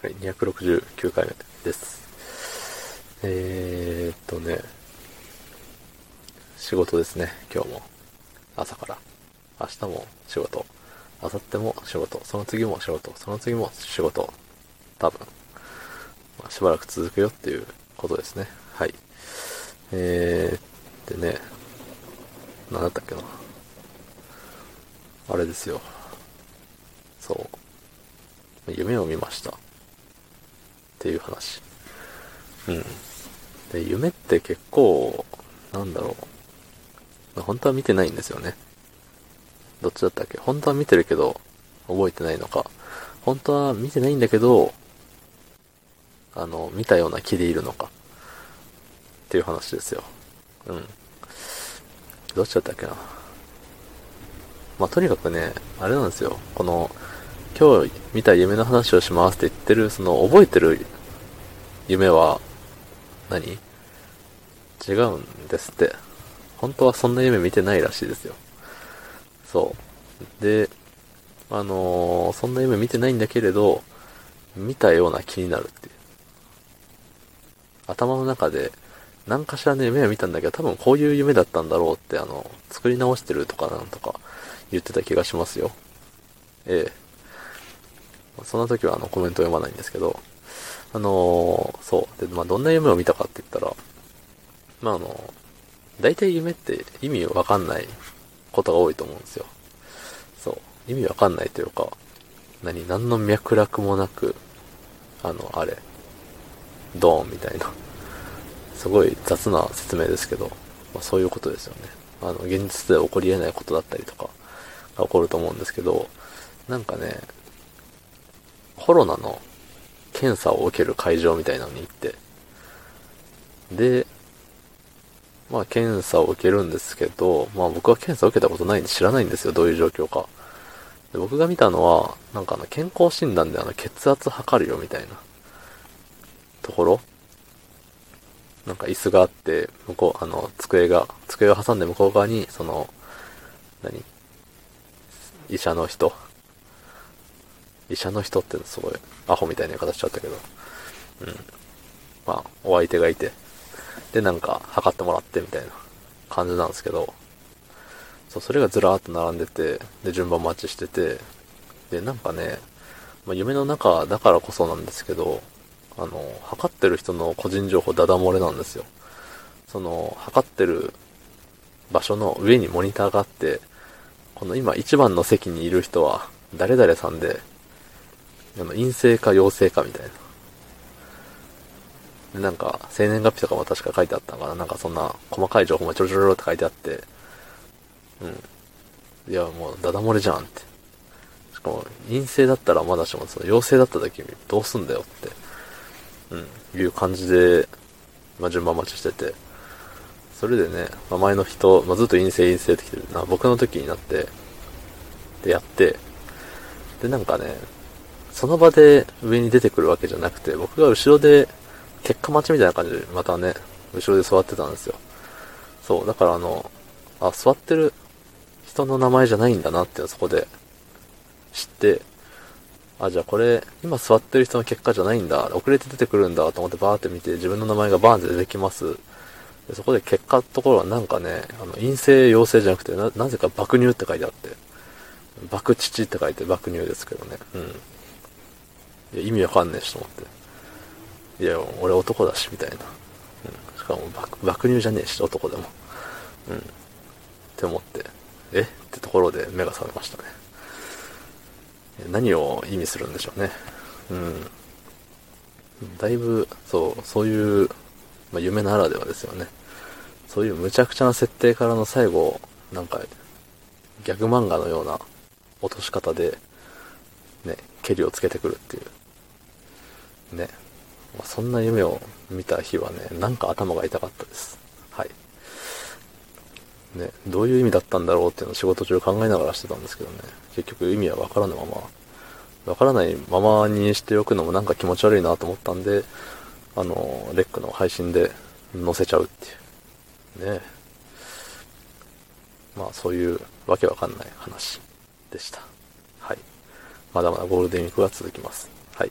はい、269回目です。えーっとね、仕事ですね、今日も。朝から。明日も仕事。明後日も仕事。その次も仕事。その次も仕事。多分。まあ、しばらく続くよっていうことですね。はい。えー、でね、何だったっけな。あれですよ。そう。夢を見ました。っていう話。うん。で、夢って結構、なんだろう。本当は見てないんですよね。どっちだったっけ？本当は見てるけど、覚えてないのか。本当は見てないんだけど、あの、見たような気でいるのか。っていう話ですよ。うん。どっちだったっけな？まあ、とにかくね、あれなんですよ。この、今日見た夢の話をしますって言ってる、その覚えてる夢は何、違うんですって。本当はそんな夢見てないらしいですよ。そう。で、あのーそんな夢見てないんだけれど、見たような気になるっていう。頭の中で、何かしらね、夢を見たんだけど、多分こういう夢だったんだろうって、あの、作り直してるとかなんとか言ってた気がしますよ。ええ。そんな時はあのコメント読まないんですけど、あのーそう。で、まあ、どんな夢を見たかって言ったら、まあ、あの、大体夢って意味わかんないことが多いと思うんですよ。そう。意味わかんないというか、何、何の脈絡もなく、あの、あれ、ドーンみたいな。すごい雑な説明ですけど、まあ、そういうことですよね。あの、現実で起こり得ないことだったりとかが起こると思うんですけど、なんかね、コロナの検査を受ける会場みたいなのに行って、で、まあ検査を受けるんですけど、まあ僕は検査を受けたことないんで知らないんですよ、どういう状況か。で僕が見たのは、なんかあの健康診断であの血圧測るよみたいなところなんか椅子があって、向こう、あの、机が、机を挟んで向こう側に、その、何？医者の人。医者の人ってすごい、アホみたいな言い方しちゃったけど。うん。まあ、お相手がいて。で、なんか、測ってもらってみたいな感じなんですけど。そう、それがずらーっと並んでて、で、順番待ちしてて、で、なんかね、まあ、夢の中だからこそなんですけど、あの、測ってる人の個人情報ダダ漏れなんですよ。その、測ってる場所の上にモニターがあって、この今一番の席にいる人は誰々さんで、あの陰性か陽性かみたいな。で、なんか、生年月日とかも確か書いてあったのかな。なんかそんな細かい情報もちょろちょろって書いてあって、うん。いや、もうダダ漏れじゃんって。しかも、陰性だったらまだしも、その陽性だった時にどうすんだよって。うん、いう感じで、まあ、順番待ちしてて、それでね、まあ、前の人、まあ、ずっと陰性陰性って来てるな、僕の時になって、で、やって、で、なんかね、その場で上に出てくるわけじゃなくて、僕が後ろで、結果待ちみたいな感じで、またね、後ろで座ってたんですよ。そう、だからあの、あ、座ってる人の名前じゃないんだなってそこで知って、あ、じゃあこれ、今座ってる人の結果じゃないんだ。遅れて出てくるんだと思ってバーって見て、自分の名前がバーンって出てきます。でそこで結果のところはなんかね、あの、陰性陽性じゃなくて、な、なぜか爆乳って書いてあって、爆乳って書いて爆乳ですけどね。うん。いや、意味わかんねえしと思って。いや、俺男だし、みたいな。うん。しかも爆、乳じゃねえし、男でも。うん。って思って、え？ってところで目が覚めましたね。何を意味するんでしょうね。うん。だいぶ、そう、そういう、まあ、夢ならではですよね。そういう無茶苦茶な設定からの最後、なんか、ギャグ漫画のような落とし方で、ね、蹴りをつけてくるっていう。ね。まあ、そんな夢を見た日はね、なんか頭が痛かったです。はい。ね、どういう意味だったんだろうっていうのを仕事中考えながらしてたんですけどね、結局意味はわからぬまま、わからないままにしておくのもなんか気持ち悪いなと思ったんで、あの、レックの配信で載せちゃうっていう。ねまあそういうわけわかんない話でした。はい。まだまだゴールデンウィークが続きます。はい。